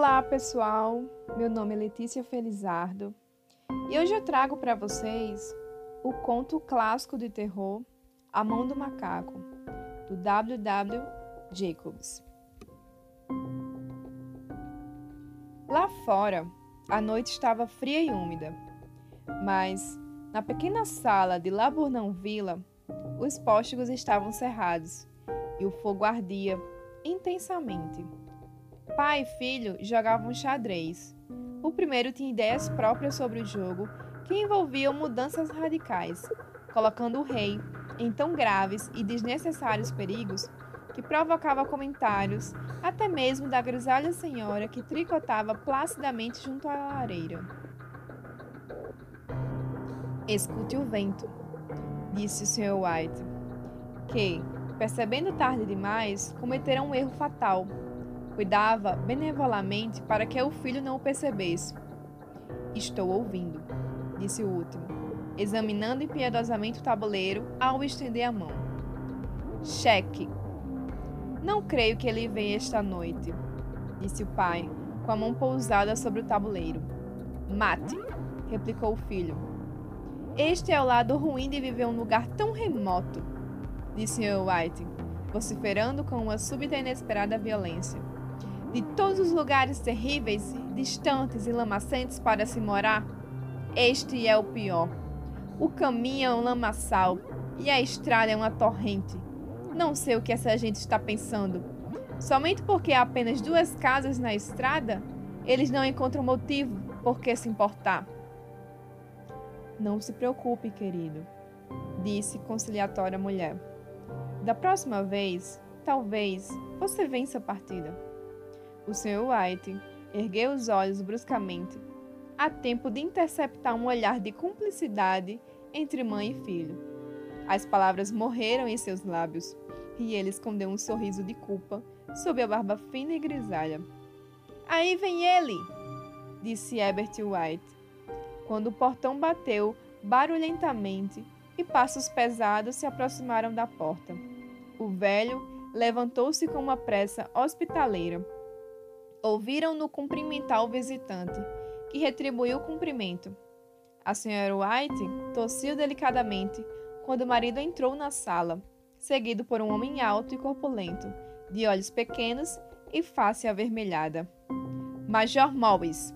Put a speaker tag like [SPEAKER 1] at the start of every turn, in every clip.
[SPEAKER 1] Olá, pessoal. Meu nome é Letícia Felizardo e hoje eu trago para vocês o conto clássico de terror A Mão do Macaco, do W.W. Jacobs. Lá fora, a noite estava fria e úmida, mas na pequena sala de Laburnão Vila, os póstigos estavam cerrados e o fogo ardia intensamente. Pai e filho jogavam xadrez. O primeiro tinha ideias próprias sobre o jogo que envolviam mudanças radicais, colocando o rei em tão graves e desnecessários perigos que provocava comentários até mesmo da grisalha senhora que tricotava placidamente junto à lareira. Escute o vento, disse o Sr. White, que, percebendo tarde demais, cometera um erro fatal Cuidava benevolamente para que o filho não o percebesse. Estou ouvindo, disse o último, examinando impiedosamente o tabuleiro ao estender a mão. Cheque. Não creio que ele venha esta noite, disse o pai, com a mão pousada sobre o tabuleiro. Mate, replicou o filho. Este é o lado ruim de viver um lugar tão remoto, disse White, vociferando com uma súbita e inesperada violência de todos os lugares terríveis, distantes e lamacentes para se morar, este é o pior. O caminho é um lamaçal e a estrada é uma torrente. Não sei o que essa gente está pensando. Somente porque há apenas duas casas na estrada, eles não encontram motivo por que se importar. Não se preocupe, querido, disse conciliatória mulher. Da próxima vez, talvez você vença a partida. O Sr. White ergueu os olhos bruscamente, a tempo de interceptar um olhar de cumplicidade entre mãe e filho. As palavras morreram em seus lábios e ele escondeu um sorriso de culpa sob a barba fina e grisalha. Aí vem ele! disse Herbert White, quando o portão bateu barulhentamente e passos pesados se aproximaram da porta. O velho levantou-se com uma pressa hospitaleira Ouviram-no cumprimentar o visitante, que retribuiu o cumprimento. A senhora White tossiu delicadamente quando o marido entrou na sala, seguido por um homem alto e corpulento, de olhos pequenos e face avermelhada. Major Morris,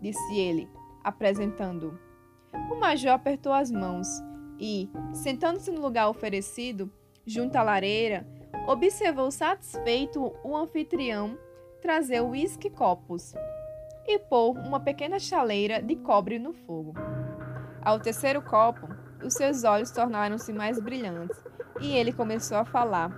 [SPEAKER 1] disse ele, apresentando-o. O major apertou as mãos e, sentando-se no lugar oferecido, junto à lareira, observou satisfeito o anfitrião trazer uísque copos e pôr uma pequena chaleira de cobre no fogo. Ao terceiro copo, os seus olhos tornaram-se mais brilhantes e ele começou a falar.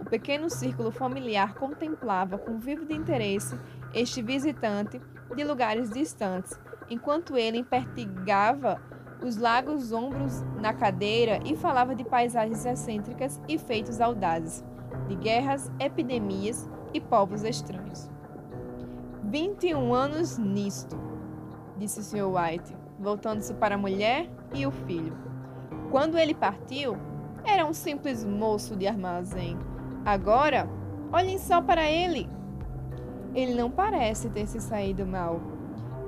[SPEAKER 1] O pequeno círculo familiar contemplava com vivo interesse este visitante de lugares distantes, enquanto ele impertigava os largos ombros na cadeira e falava de paisagens excêntricas e feitos audazes, de guerras, epidemias e povos estranhos. 21 anos nisto, disse o Sr. White, voltando-se para a mulher e o filho. Quando ele partiu, era um simples moço de armazém. Agora, olhem só para ele. Ele não parece ter se saído mal,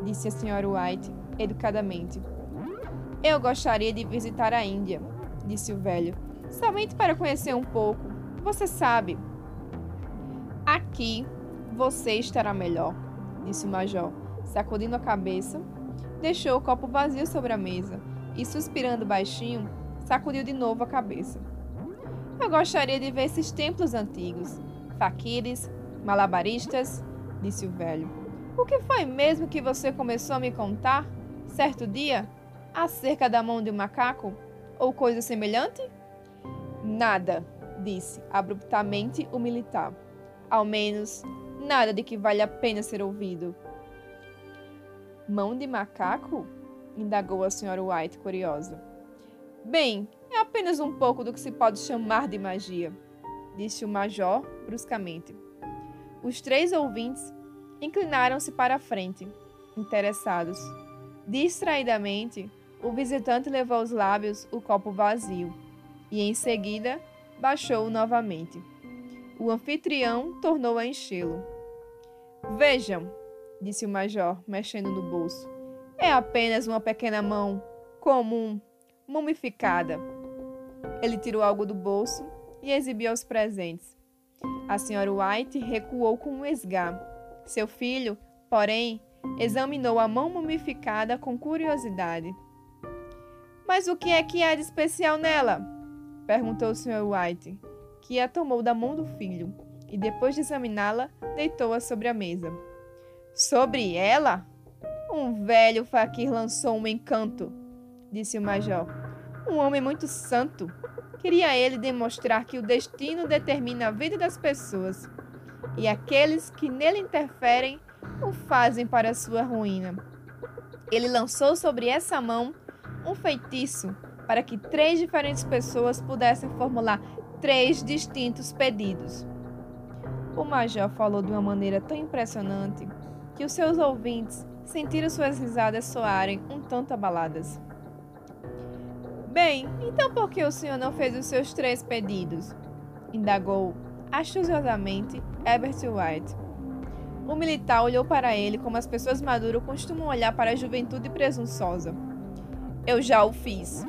[SPEAKER 1] disse a Sra. White educadamente. Eu gostaria de visitar a Índia, disse o velho, somente para conhecer um pouco. Você sabe. Aqui você estará melhor disse o major, sacudindo a cabeça. Deixou o copo vazio sobre a mesa e, suspirando baixinho, sacudiu de novo a cabeça. Eu gostaria de ver esses templos antigos, faquires, malabaristas, disse o velho. O que foi mesmo que você começou a me contar, certo dia, acerca da mão de um macaco? Ou coisa semelhante? Nada, disse abruptamente o militar. Ao menos Nada de que vale a pena ser ouvido. Mão de macaco? indagou a senhora White, curiosa. Bem, é apenas um pouco do que se pode chamar de magia, disse o major bruscamente. Os três ouvintes inclinaram-se para a frente, interessados. Distraidamente, o visitante levou aos lábios o copo vazio e, em seguida, baixou-o novamente. O anfitrião tornou a enchê-lo. Vejam, disse o major, mexendo no bolso. É apenas uma pequena mão comum, mumificada. Ele tirou algo do bolso e exibiu aos presentes. A senhora White recuou com um esgar. Seu filho, porém, examinou a mão mumificada com curiosidade. Mas o que é que há de especial nela? perguntou o Sr. White, que a tomou da mão do filho e, depois de examiná-la, deitou-a sobre a mesa. Sobre ela? Um velho faquir lançou um encanto, disse o major. Um homem muito santo. Queria ele demonstrar que o destino determina a vida das pessoas e aqueles que nele interferem o fazem para sua ruína. Ele lançou sobre essa mão um feitiço para que três diferentes pessoas pudessem formular três distintos pedidos. O major falou de uma maneira tão impressionante que os seus ouvintes sentiram suas risadas soarem um tanto abaladas. Bem, então por que o senhor não fez os seus três pedidos? indagou astuciosamente Herbert White. O militar olhou para ele como as pessoas maduras costumam olhar para a juventude presunçosa. Eu já o fiz,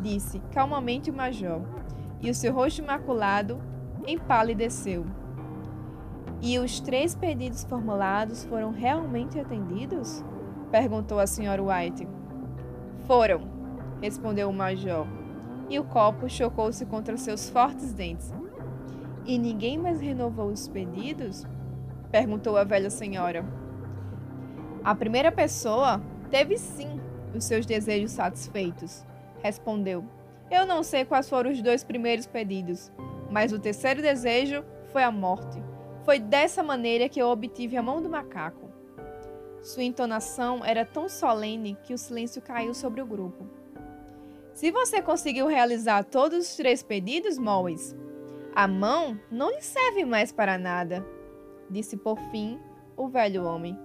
[SPEAKER 1] disse calmamente o major, e o seu rosto maculado empalideceu. E os três pedidos formulados foram realmente atendidos? perguntou a senhora White. Foram, respondeu o major, e o copo chocou-se contra seus fortes dentes. E ninguém mais renovou os pedidos? perguntou a velha senhora. A primeira pessoa teve sim os seus desejos satisfeitos, respondeu. Eu não sei quais foram os dois primeiros pedidos, mas o terceiro desejo foi a morte. Foi dessa maneira que eu obtive a mão do macaco. Sua entonação era tão solene que o silêncio caiu sobre o grupo. Se você conseguiu realizar todos os três pedidos, Mois, a mão não lhe serve mais para nada, disse por fim o velho homem.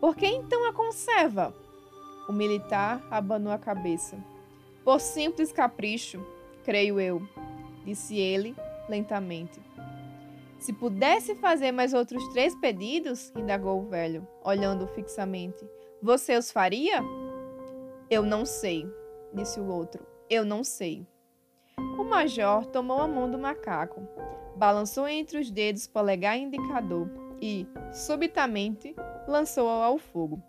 [SPEAKER 1] Por que então a conserva? O militar abanou a cabeça. Por simples capricho, creio eu, disse ele lentamente. Se pudesse fazer mais outros três pedidos, indagou o velho, olhando fixamente, você os faria? Eu não sei, disse o outro. Eu não sei. O major tomou a mão do macaco, balançou entre os dedos polegar e indicador e, subitamente, lançou-o ao fogo.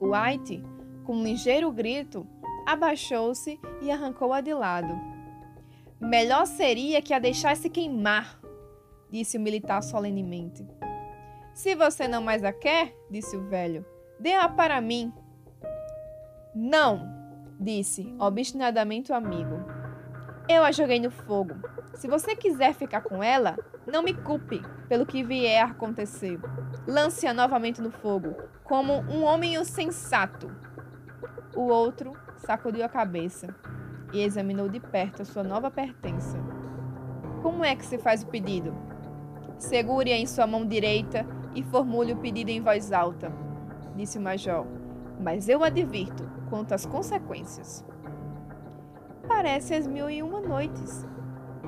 [SPEAKER 1] White, com um ligeiro grito, abaixou-se e arrancou-a de lado. Melhor seria que a deixasse queimar, disse o militar solenemente. Se você não mais a quer, disse o velho, dê-a para mim. Não, disse obstinadamente o amigo. Eu a joguei no fogo. Se você quiser ficar com ela, não me culpe pelo que vier a acontecer. Lance-a novamente no fogo, como um homem sensato. O outro sacudiu a cabeça e examinou de perto a sua nova pertença. Como é que se faz o pedido? Segure-a em sua mão direita e formule o pedido em voz alta, disse o major. Mas eu advirto quanto às consequências. Parece as mil e uma noites,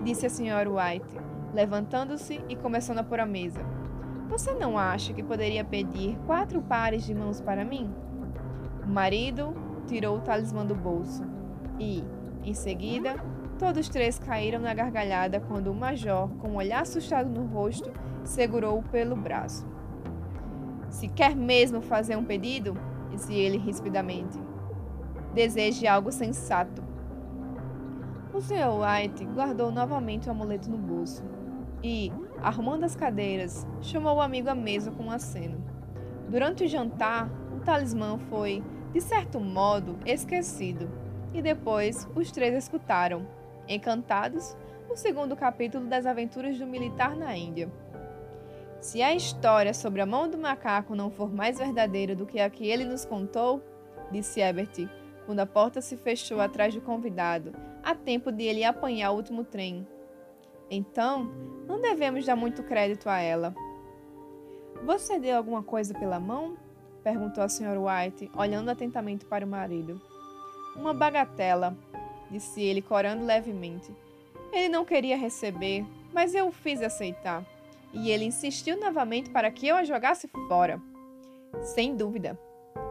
[SPEAKER 1] disse a senhora White, levantando-se e começando a pôr a mesa. Você não acha que poderia pedir quatro pares de mãos para mim? O marido tirou o talismã do bolso e, em seguida, Todos três caíram na gargalhada quando o major, com um olhar assustado no rosto, segurou-o pelo braço. Se quer mesmo fazer um pedido, disse ele rispidamente, deseje algo sensato. O Sr. White guardou novamente o amuleto no bolso e, arrumando as cadeiras, chamou o amigo à mesa com um aceno. Durante o jantar, o talismã foi, de certo modo, esquecido, e depois os três escutaram, Encantados, o segundo capítulo das aventuras do militar na Índia. Se a história sobre a mão do macaco não for mais verdadeira do que a que ele nos contou, disse Ebert, quando a porta se fechou atrás do convidado, a tempo de ele apanhar o último trem. Então, não devemos dar muito crédito a ela. Você deu alguma coisa pela mão? Perguntou a Sra. White, olhando atentamente para o marido. Uma bagatela, disse ele, corando levemente. Ele não queria receber, mas eu o fiz aceitar. E ele insistiu novamente para que eu a jogasse fora. Sem dúvida,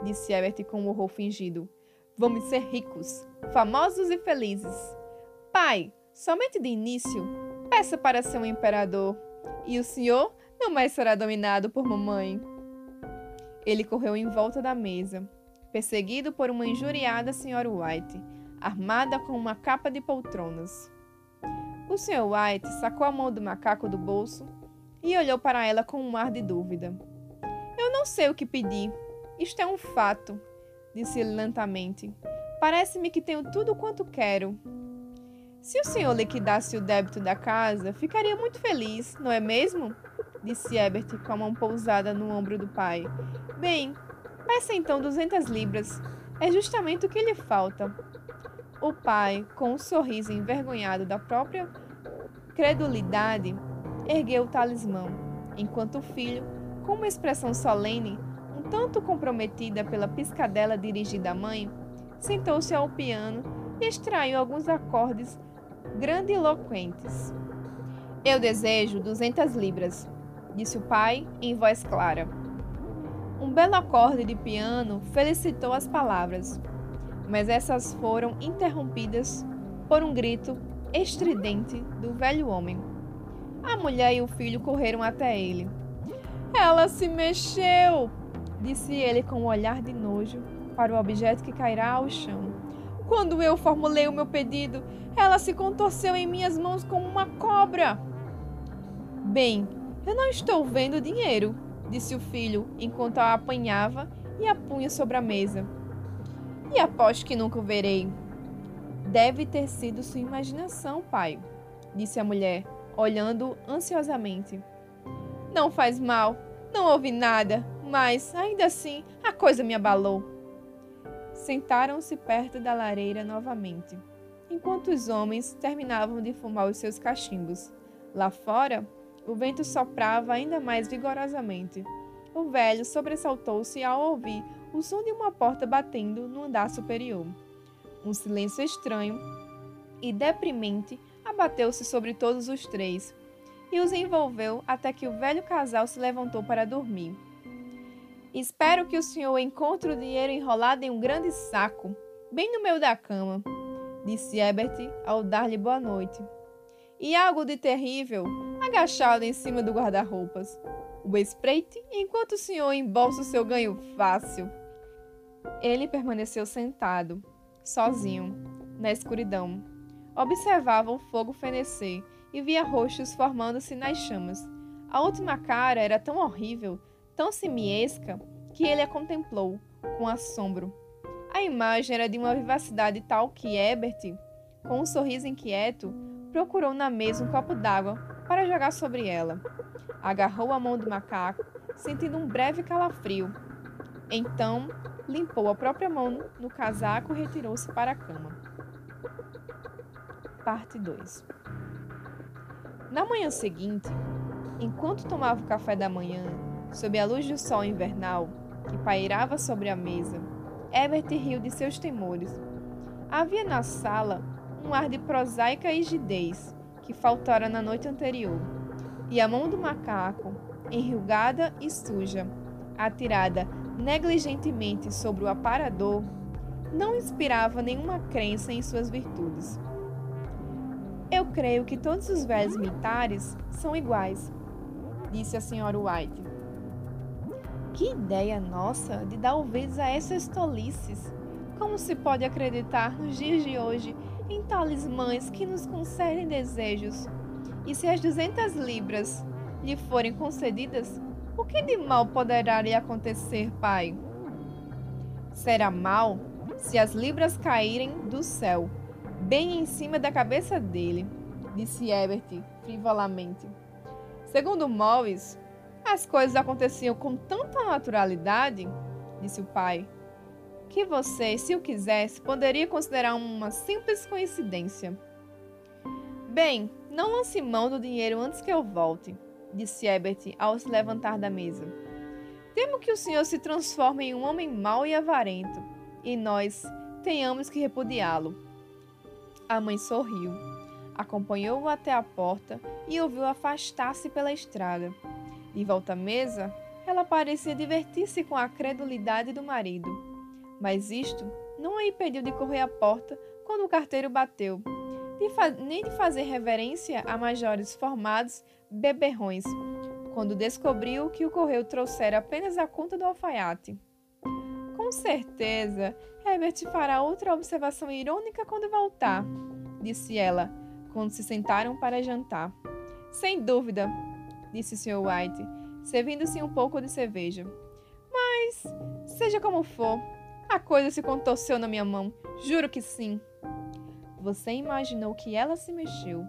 [SPEAKER 1] disse Ebert com um horror fingido. Vamos ser ricos, famosos e felizes. Pai, somente de início, peça para ser um imperador, e o senhor não mais será dominado por mamãe. Ele correu em volta da mesa, perseguido por uma injuriada senhora White, armada com uma capa de poltronas. O Sr. White sacou a mão do macaco do bolso e olhou para ela com um ar de dúvida. Eu não sei o que pedir. Isto é um fato, disse ele lentamente. Parece-me que tenho tudo quanto quero. Se o senhor liquidasse o débito da casa, ficaria muito feliz, não é mesmo? Disse Ebert com a mão pousada no ombro do pai. Bem, peça então duzentas libras. É justamente o que lhe falta. O pai, com um sorriso envergonhado da própria credulidade, ergueu o talismã, enquanto o filho, com uma expressão solene, um tanto comprometida pela piscadela dirigida à mãe, sentou-se ao piano e extraiu alguns acordes grandiloquentes. Eu desejo duzentas libras, disse o pai em voz clara. Um belo acorde de piano felicitou as palavras mas essas foram interrompidas por um grito estridente do velho homem. A mulher e o filho correram até ele. Ela se mexeu, disse ele com um olhar de nojo para o objeto que cairá ao chão. Quando eu formulei o meu pedido, ela se contorceu em minhas mãos como uma cobra. Bem, eu não estou vendo dinheiro, disse o filho enquanto a apanhava e a punha sobre a mesa. E aposto que nunca o verei. Deve ter sido sua imaginação, pai, disse a mulher, olhando ansiosamente. Não faz mal, não ouvi nada, mas, ainda assim, a coisa me abalou. Sentaram-se perto da lareira novamente, enquanto os homens terminavam de fumar os seus cachimbos. Lá fora, o vento soprava ainda mais vigorosamente. O velho sobressaltou-se ao ouvir o som de uma porta batendo no andar superior. Um silêncio estranho e deprimente abateu-se sobre todos os três e os envolveu até que o velho casal se levantou para dormir. Espero que o senhor encontre o dinheiro enrolado em um grande saco, bem no meio da cama, disse Ebert ao dar-lhe boa noite. E algo de terrível, agachado em cima do guarda-roupas. O espreite enquanto o senhor embolsa o seu ganho fácil. Ele permaneceu sentado, sozinho, na escuridão. Observava o fogo fenecer e via rostos formando-se nas chamas. A última cara era tão horrível, tão simiesca, que ele a contemplou, com assombro. A imagem era de uma vivacidade tal que Ebert, com um sorriso inquieto, procurou na mesa um copo d'água para jogar sobre ela. Agarrou a mão do macaco, sentindo um breve calafrio. Então limpou a própria mão no casaco e retirou-se para a cama. Parte 2 Na manhã seguinte, enquanto tomava o café da manhã, sob a luz do sol invernal que pairava sobre a mesa, Herbert riu de seus temores. Havia na sala um ar de prosaica rigidez que faltara na noite anterior, e a mão do macaco, enrugada e suja, atirada negligentemente sobre o aparador, não inspirava nenhuma crença em suas virtudes. Eu creio que todos os velhos militares são iguais, disse a senhora White. Que ideia nossa de dar ouvidos a essas tolices! Como se pode acreditar nos dias de hoje em talismãs que nos concedem desejos? E se as duzentas libras lhe forem concedidas, o que de mal poderá lhe acontecer, pai? Será mal se as libras caírem do céu, bem em cima da cabeça dele, disse Ebert frivolamente. Segundo Morris, as coisas aconteciam com tanta naturalidade, disse o pai, que você, se o quisesse, poderia considerar uma simples coincidência. Bem, não lance mão do dinheiro antes que eu volte disse Ebert ao se levantar da mesa. Temo que o senhor se transforme em um homem mau e avarento, e nós tenhamos que repudiá-lo. A mãe sorriu, acompanhou-o até a porta e ouviu afastar-se pela estrada. De volta à mesa, ela parecia divertir-se com a credulidade do marido. Mas isto não a impediu de correr à porta quando o carteiro bateu, de nem de fazer reverência a majores formados beberrões, quando descobriu que o correio trouxera apenas a conta do alfaiate. Com certeza, Herbert fará outra observação irônica quando voltar, disse ela, quando se sentaram para jantar. Sem dúvida, disse Sr. White, servindo-se um pouco de cerveja. Mas, seja como for, a coisa se contorceu na minha mão, juro que sim. Você imaginou que ela se mexeu,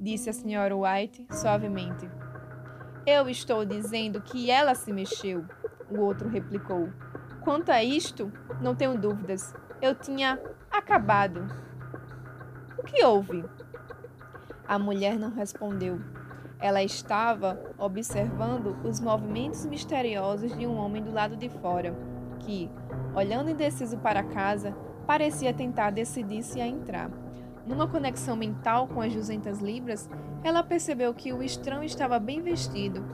[SPEAKER 1] disse a Sra. White suavemente. Eu estou dizendo que ela se mexeu, o outro replicou. Quanto a isto, não tenho dúvidas. Eu tinha acabado. O que houve? A mulher não respondeu. Ela estava observando os movimentos misteriosos de um homem do lado de fora, que, olhando indeciso para casa, parecia tentar decidir-se a entrar. Numa conexão mental com as 200 libras, ela percebeu que o estranho estava bem vestido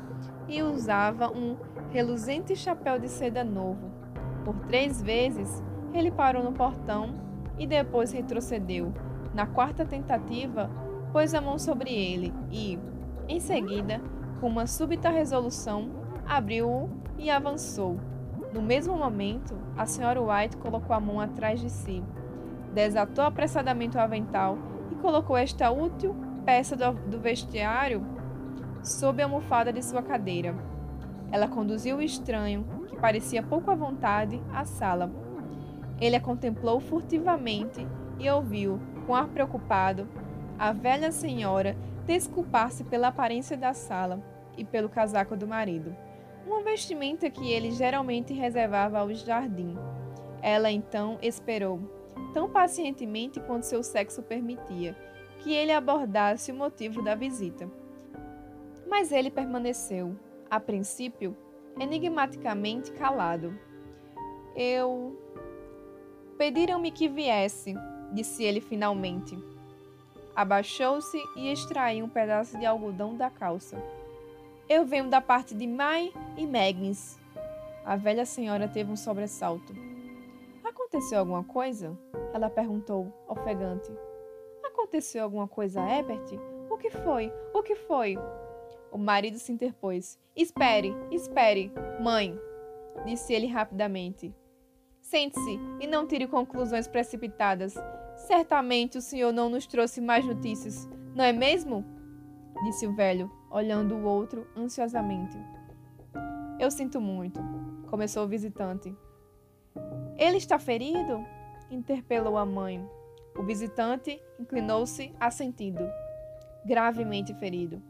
[SPEAKER 1] e usava um reluzente chapéu de seda novo. Por três vezes, ele parou no portão e depois retrocedeu. Na quarta tentativa, pôs a mão sobre ele e, em seguida, com uma súbita resolução, abriu-o e avançou. No mesmo momento, a senhora White colocou a mão atrás de si, desatou apressadamente o avental e colocou esta útil peça do, vestiário sob a almofada de sua cadeira. Ela conduziu o estranho, que parecia pouco à vontade, à sala. Ele a contemplou furtivamente e ouviu, com ar preocupado, a velha senhora desculpar-se pela aparência da sala e pelo casaco do marido uma vestimenta que ele geralmente reservava ao jardim. Ela então esperou, tão pacientemente quanto seu sexo permitia, que ele abordasse o motivo da visita. Mas ele permaneceu, a princípio, enigmaticamente calado. Eu. Pediram-me que viesse, disse ele finalmente. Abaixou-se e extraiu um pedaço de algodão da calça. Eu venho da parte de Mai e Magnus. A velha senhora teve um sobressalto. Aconteceu alguma coisa? Ela perguntou, ofegante. Aconteceu alguma coisa, Herbert? O que foi? O que foi? O marido se interpôs. Espere, espere, mãe, disse ele rapidamente. Sente-se e não tire conclusões precipitadas. Certamente o senhor não nos trouxe mais notícias, não é mesmo? disse o velho, olhando o outro ansiosamente. Eu sinto muito, começou o visitante. Ele está ferido? interpelou a mãe. O visitante inclinou-se, assentindo. Gravemente ferido,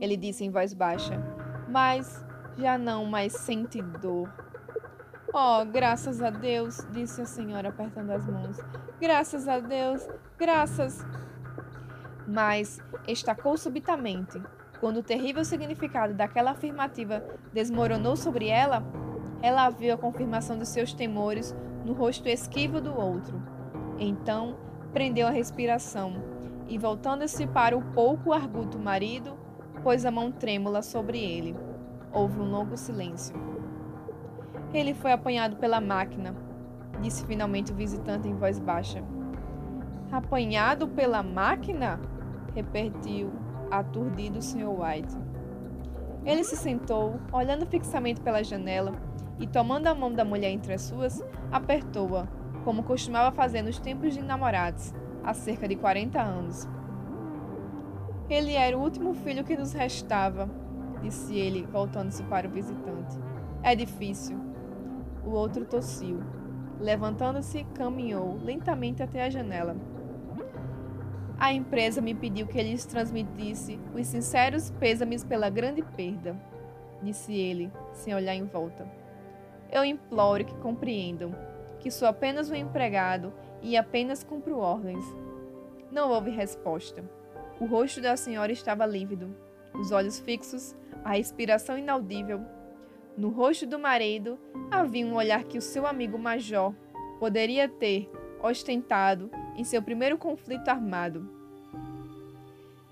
[SPEAKER 1] ele disse em voz baixa, mas já não mais sente dor. Oh, graças a Deus, disse a senhora apertando as mãos. Graças a Deus, graças. Mas estacou subitamente, quando o terrível significado daquela afirmativa desmoronou sobre ela, ela viu a confirmação de seus temores no rosto esquivo do outro. Então, prendeu a respiração e, voltando-se para o pouco arguto marido, pôs a mão trêmula sobre ele. Houve um longo silêncio. Ele foi apanhado pela máquina, disse finalmente o visitante em voz baixa. Apanhado pela máquina? repetiu aturdido o Sr. White. Ele se sentou, olhando fixamente pela janela, e tomando a mão da mulher entre as suas, apertou-a, como costumava fazer nos tempos de namorados, há cerca de 40 anos. Ele era o último filho que nos restava, disse ele, voltando-se para o visitante. É difícil. O outro tossiu. Levantando-se, caminhou lentamente até a janela. A empresa me pediu que lhes transmitisse os sinceros pêsames pela grande perda, disse ele, sem olhar em volta. Eu imploro que compreendam que sou apenas um empregado e apenas cumpro ordens. Não houve resposta. O rosto da senhora estava lívido, os olhos fixos, a respiração inaudível. No rosto do marido havia um olhar que o seu amigo major poderia ter ostentado em seu primeiro conflito armado.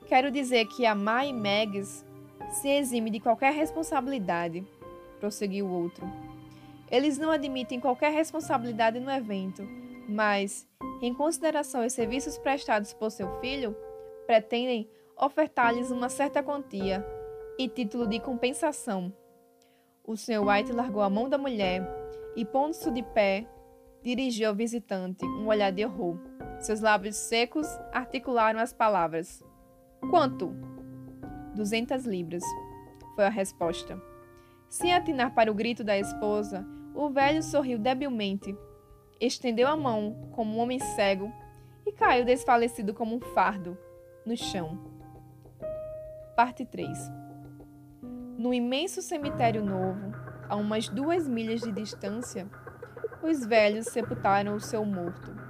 [SPEAKER 1] Quero dizer que a Mai Meggs se exime de qualquer responsabilidade. prosseguiu o outro. Eles não admitem qualquer responsabilidade no evento, mas, em consideração aos serviços prestados por seu filho, pretendem ofertar-lhes uma certa quantia e título de compensação. O Sr. White largou a mão da mulher e, pondo-se de pé, dirigiu ao visitante um olhar de horror. Seus lábios secos articularam as palavras: Quanto? Duzentas libras, foi a resposta. Sem atinar para o grito da esposa, o velho sorriu debilmente, estendeu a mão como um homem cego e caiu desfalecido como um fardo no chão. Parte 3 No imenso cemitério novo, a umas duas milhas de distância, os velhos sepultaram o seu morto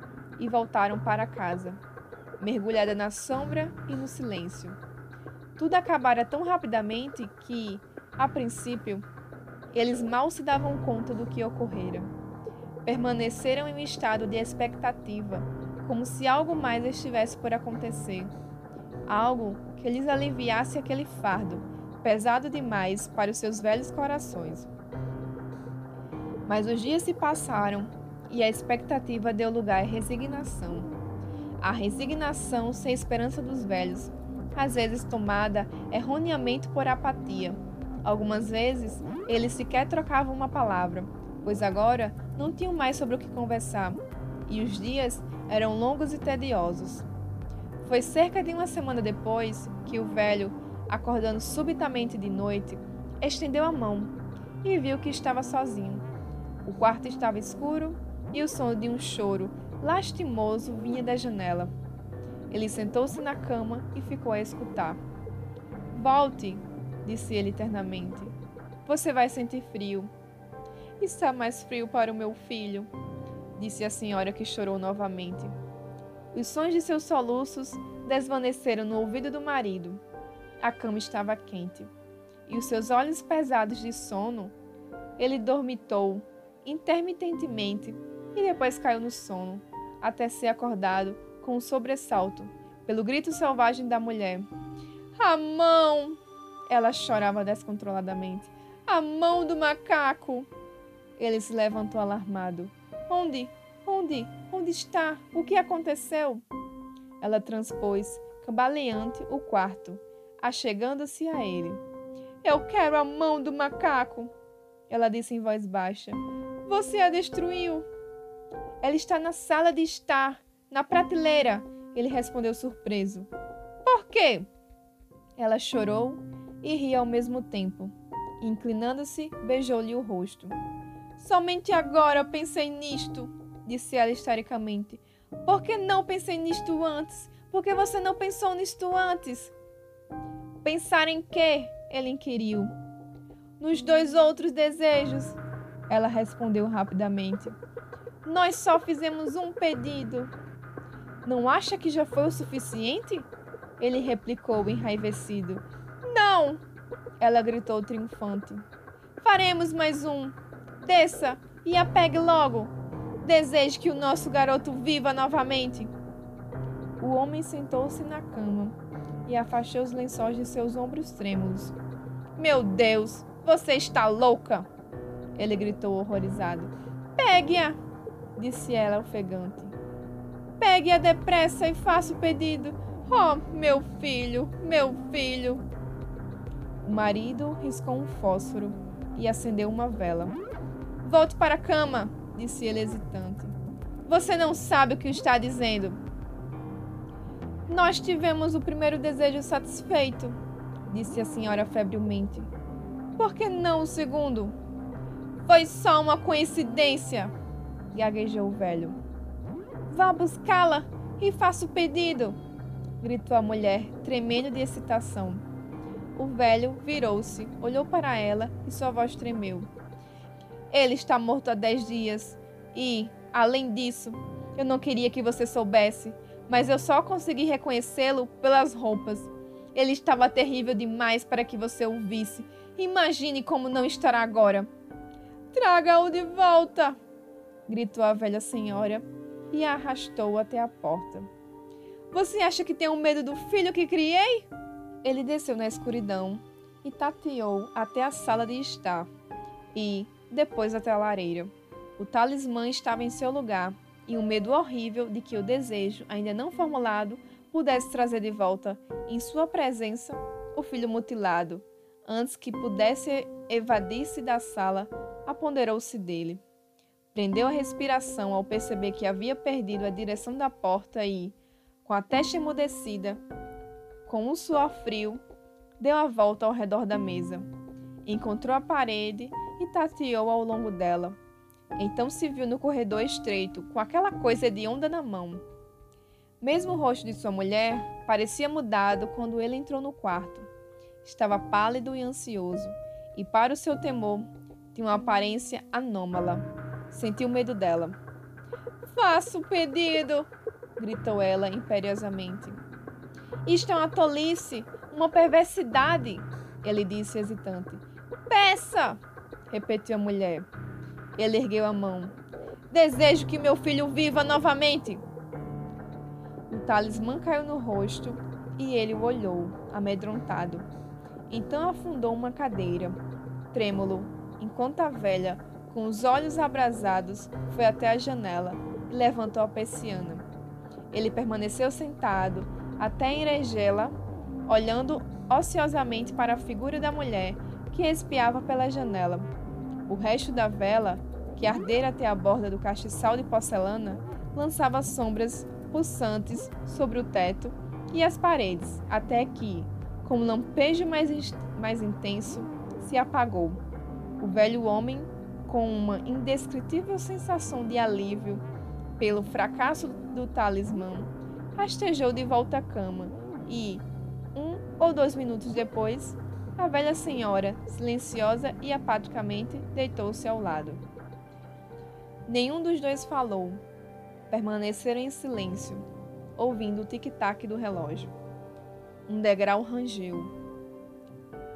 [SPEAKER 1] e voltaram para casa, mergulhada na sombra e no silêncio. Tudo acabara tão rapidamente que, a princípio, eles mal se davam conta do que ocorrera. Permaneceram em um estado de expectativa, como se algo mais estivesse por acontecer. Algo que lhes aliviasse aquele fardo, pesado demais para os seus velhos corações. Mas os dias se passaram e a expectativa deu lugar à resignação. A resignação sem esperança dos velhos, às vezes tomada erroneamente por apatia. Algumas vezes eles sequer trocavam uma palavra, pois agora não tinham mais sobre o que conversar, e os dias eram longos e tediosos. Foi cerca de uma semana depois que o velho, acordando subitamente de noite, estendeu a mão e viu que estava sozinho. O quarto estava escuro e o som de um choro lastimoso vinha da janela. Ele sentou-se na cama e ficou a escutar. Volte, disse ele ternamente. Você vai sentir frio. Está mais frio para o meu filho, disse a senhora que chorou novamente. Os sons de seus soluços desvaneceram no ouvido do marido. A cama estava quente e os seus olhos pesados de sono. Ele dormitou intermitentemente e depois caiu no sono, até ser acordado com um sobressalto pelo grito selvagem da mulher. A mão! Ela chorava descontroladamente. A mão do macaco! Ele se levantou alarmado. Onde? Onde? Onde está? O que aconteceu? Ela transpôs, cambaleante, o quarto, achegando-se a ele. Eu quero a mão do macaco! Ela disse em voz baixa. Você a destruiu. Ela está na sala de estar, na prateleira. Ele respondeu surpreso. Por quê? Ela chorou e ria ao mesmo tempo. Inclinando-se, beijou-lhe o rosto. Somente agora pensei nisto, disse ela historicamente. Por que não pensei nisto antes? Por que você não pensou nisto antes? Pensar em quê? Ele inquiriu. Nos dois outros desejos, ela respondeu rapidamente. Nós só fizemos um pedido. Não acha que já foi o suficiente? Ele replicou enraivecido. Não! Ela gritou triunfante. Faremos mais um. Desça e a pegue logo. Deseje que o nosso garoto viva novamente. O homem sentou-se na cama e afastou os lençóis de seus ombros trêmulos. Meu Deus, você está louca! Ele gritou horrorizado. Pegue-a! Disse ela ofegante. Pegue-a depressa e faça o pedido. Oh, meu filho, meu filho! O marido riscou um fósforo e acendeu uma vela. Volte para a cama, disse ele hesitante. Você não sabe o que está dizendo. Nós tivemos o primeiro desejo satisfeito, disse a senhora febrilmente. Por que não o segundo? Foi só uma coincidência, gaguejou o velho. Vá buscá-la e faça o pedido, gritou a mulher, tremendo de excitação. O velho virou-se, olhou para ela e sua voz tremeu. Ele está morto há dez dias e, além disso, eu não queria que você soubesse, mas eu só consegui reconhecê-lo pelas roupas. Ele estava terrível demais para que você o visse. Imagine como não estará agora. Traga-o de volta! Gritou a velha senhora e a arrastou até a porta. Você acha que tenho medo do filho que criei? Ele desceu na escuridão e tateou até a sala de estar. e, depois até a lareira. O talismã estava em seu lugar e um medo horrível de que o desejo, ainda não formulado, pudesse trazer de volta, em sua presença, o filho mutilado, antes que pudesse evadir-se da sala, aponderou-se dele. Prendeu a respiração ao perceber que havia perdido a direção da porta e, com a testa emudecida, com um suor frio, deu a volta ao redor da mesa. Encontrou a parede e tateou ao longo dela. Então se viu no corredor estreito, com aquela coisa de onda na mão. Mesmo o rosto de sua mulher parecia mudado quando ele entrou no quarto. Estava pálido e ansioso, e para o seu temor, tinha uma aparência anômala. Sentiu medo dela. Faça o pedido! gritou ela imperiosamente. Isto é uma tolice, uma perversidade, ele disse hesitante. Peça! repetiu a mulher. Ele ergueu a mão. Desejo que meu filho viva novamente. O talismã caiu no rosto e ele o olhou, amedrontado. Então afundou uma cadeira, trêmulo, enquanto a velha, com os olhos abrasados, foi até a janela e levantou a persiana. Ele permaneceu sentado até enregê-la, olhando ociosamente para a figura da mulher que espiava pela janela. O resto da vela, que ardera até a borda do castiçal de porcelana, lançava sombras pulsantes sobre o teto e as paredes, até que, com um lampejo mais, mais intenso, se apagou. O velho homem, com uma indescritível sensação de alívio pelo fracasso do talismã, rastejou de volta à cama e, um ou dois minutos depois, a velha senhora, silenciosa e apaticamente, deitou-se ao lado. Nenhum dos dois falou. Permaneceram em silêncio, ouvindo o tic-tac do relógio. Um degrau rangeu.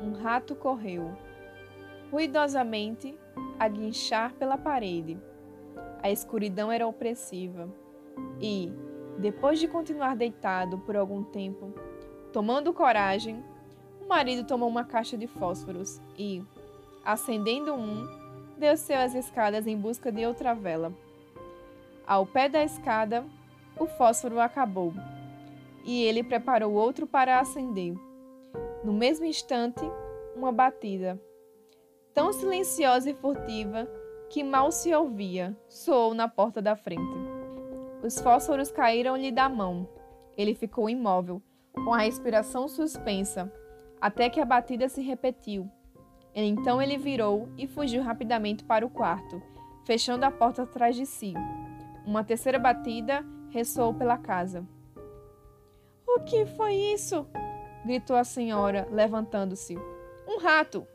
[SPEAKER 1] Um rato correu, ruidosamente, a guinchar pela parede. A escuridão era opressiva e, depois de continuar deitado por algum tempo, tomando coragem, o marido tomou uma caixa de fósforos e, acendendo um, desceu as escadas em busca de outra vela. Ao pé da escada, o fósforo acabou e ele preparou outro para acender. No mesmo instante, uma batida, tão silenciosa e furtiva que mal se ouvia, soou na porta da frente. Os fósforos caíram-lhe da mão. Ele ficou imóvel, com a respiração suspensa, até que a batida se repetiu. Então ele virou e fugiu rapidamente para o quarto, fechando a porta atrás de si. Uma terceira batida ressoou pela casa. O que foi isso? gritou a senhora, levantando-se. Um rato,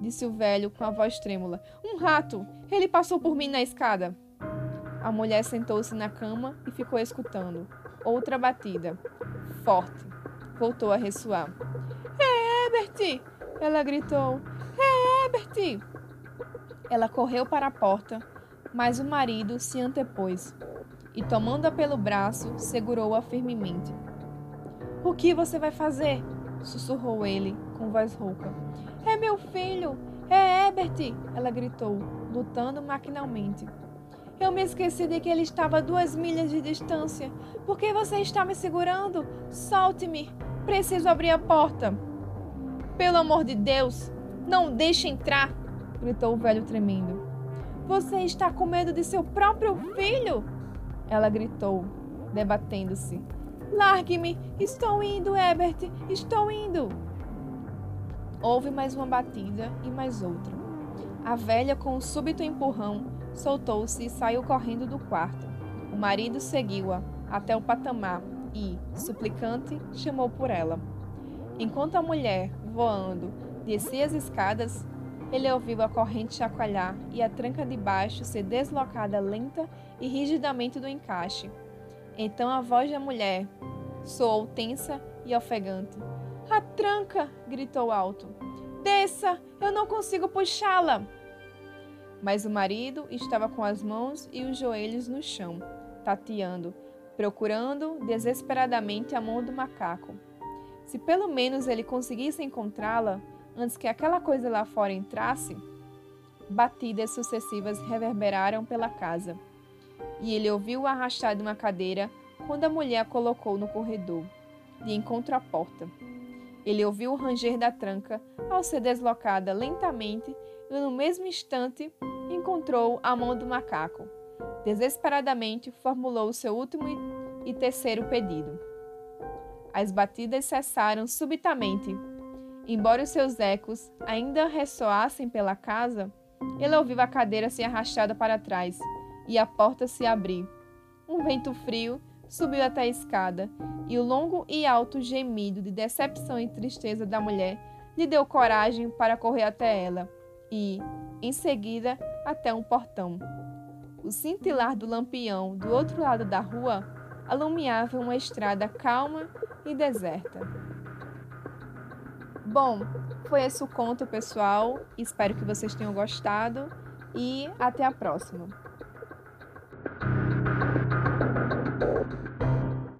[SPEAKER 1] disse o velho com a voz trêmula. Um rato! Ele passou por mim na escada. A mulher sentou-se na cama e ficou escutando. Outra batida. Forte. Voltou a ressoar. É Herbert! Ela gritou. É Herbert! Ela correu para a porta, mas o marido se antepôs e, tomando-a pelo braço, segurou-a firmemente. O que você vai fazer? sussurrou ele, com voz rouca. É meu filho! É Herbert! Ela gritou, lutando maquinalmente. Eu me esqueci de que ele estava a duas milhas de distância. Por que você está me segurando? Solte-me! Preciso abrir a porta. Pelo amor de Deus, não deixe entrar! gritou o velho tremendo. Você está com medo de seu próprio filho? Ela gritou, debatendo-se. Largue-me! Estou indo, Herbert! Estou indo! Houve mais uma batida e mais outra. A velha, com um súbito empurrão, soltou-se e saiu correndo do quarto. O marido seguiu-a até o patamar e, suplicante, chamou por ela. Enquanto a mulher, voando, descia as escadas, ele ouviu a corrente chacoalhar e a tranca de baixo ser deslocada lenta e rigidamente do encaixe. Então a voz da mulher soou tensa e ofegante. A tranca! gritou alto. Desça! Eu não consigo puxá-la! Mas o marido estava com as mãos e os joelhos no chão, tateando, procurando desesperadamente a mão do macaco. Se pelo menos ele conseguisse encontrá-la antes que aquela coisa lá fora entrasse. batidas sucessivas reverberaram pela casa. E ele ouviu arrastar de uma cadeira quando a mulher a colocou no corredor, de encontro à porta. Ele ouviu o ranger da tranca ao ser deslocada lentamente e, no mesmo instante, encontrou a mão do macaco. Desesperadamente, formulou o seu último e terceiro pedido. As batidas cessaram subitamente. Embora os seus ecos ainda ressoassem pela casa, ele ouviu a cadeira ser arrastada para trás e a porta se abrir. Um vento frio subiu até a escada, e o longo e alto gemido de decepção e tristeza da mulher lhe deu coragem para correr até ela e, em seguida, até um portão. O cintilar do lampião do outro lado da rua alumiava uma estrada calma e deserta. Bom, foi esse o conto, pessoal. Espero que vocês tenham gostado e até a próxima.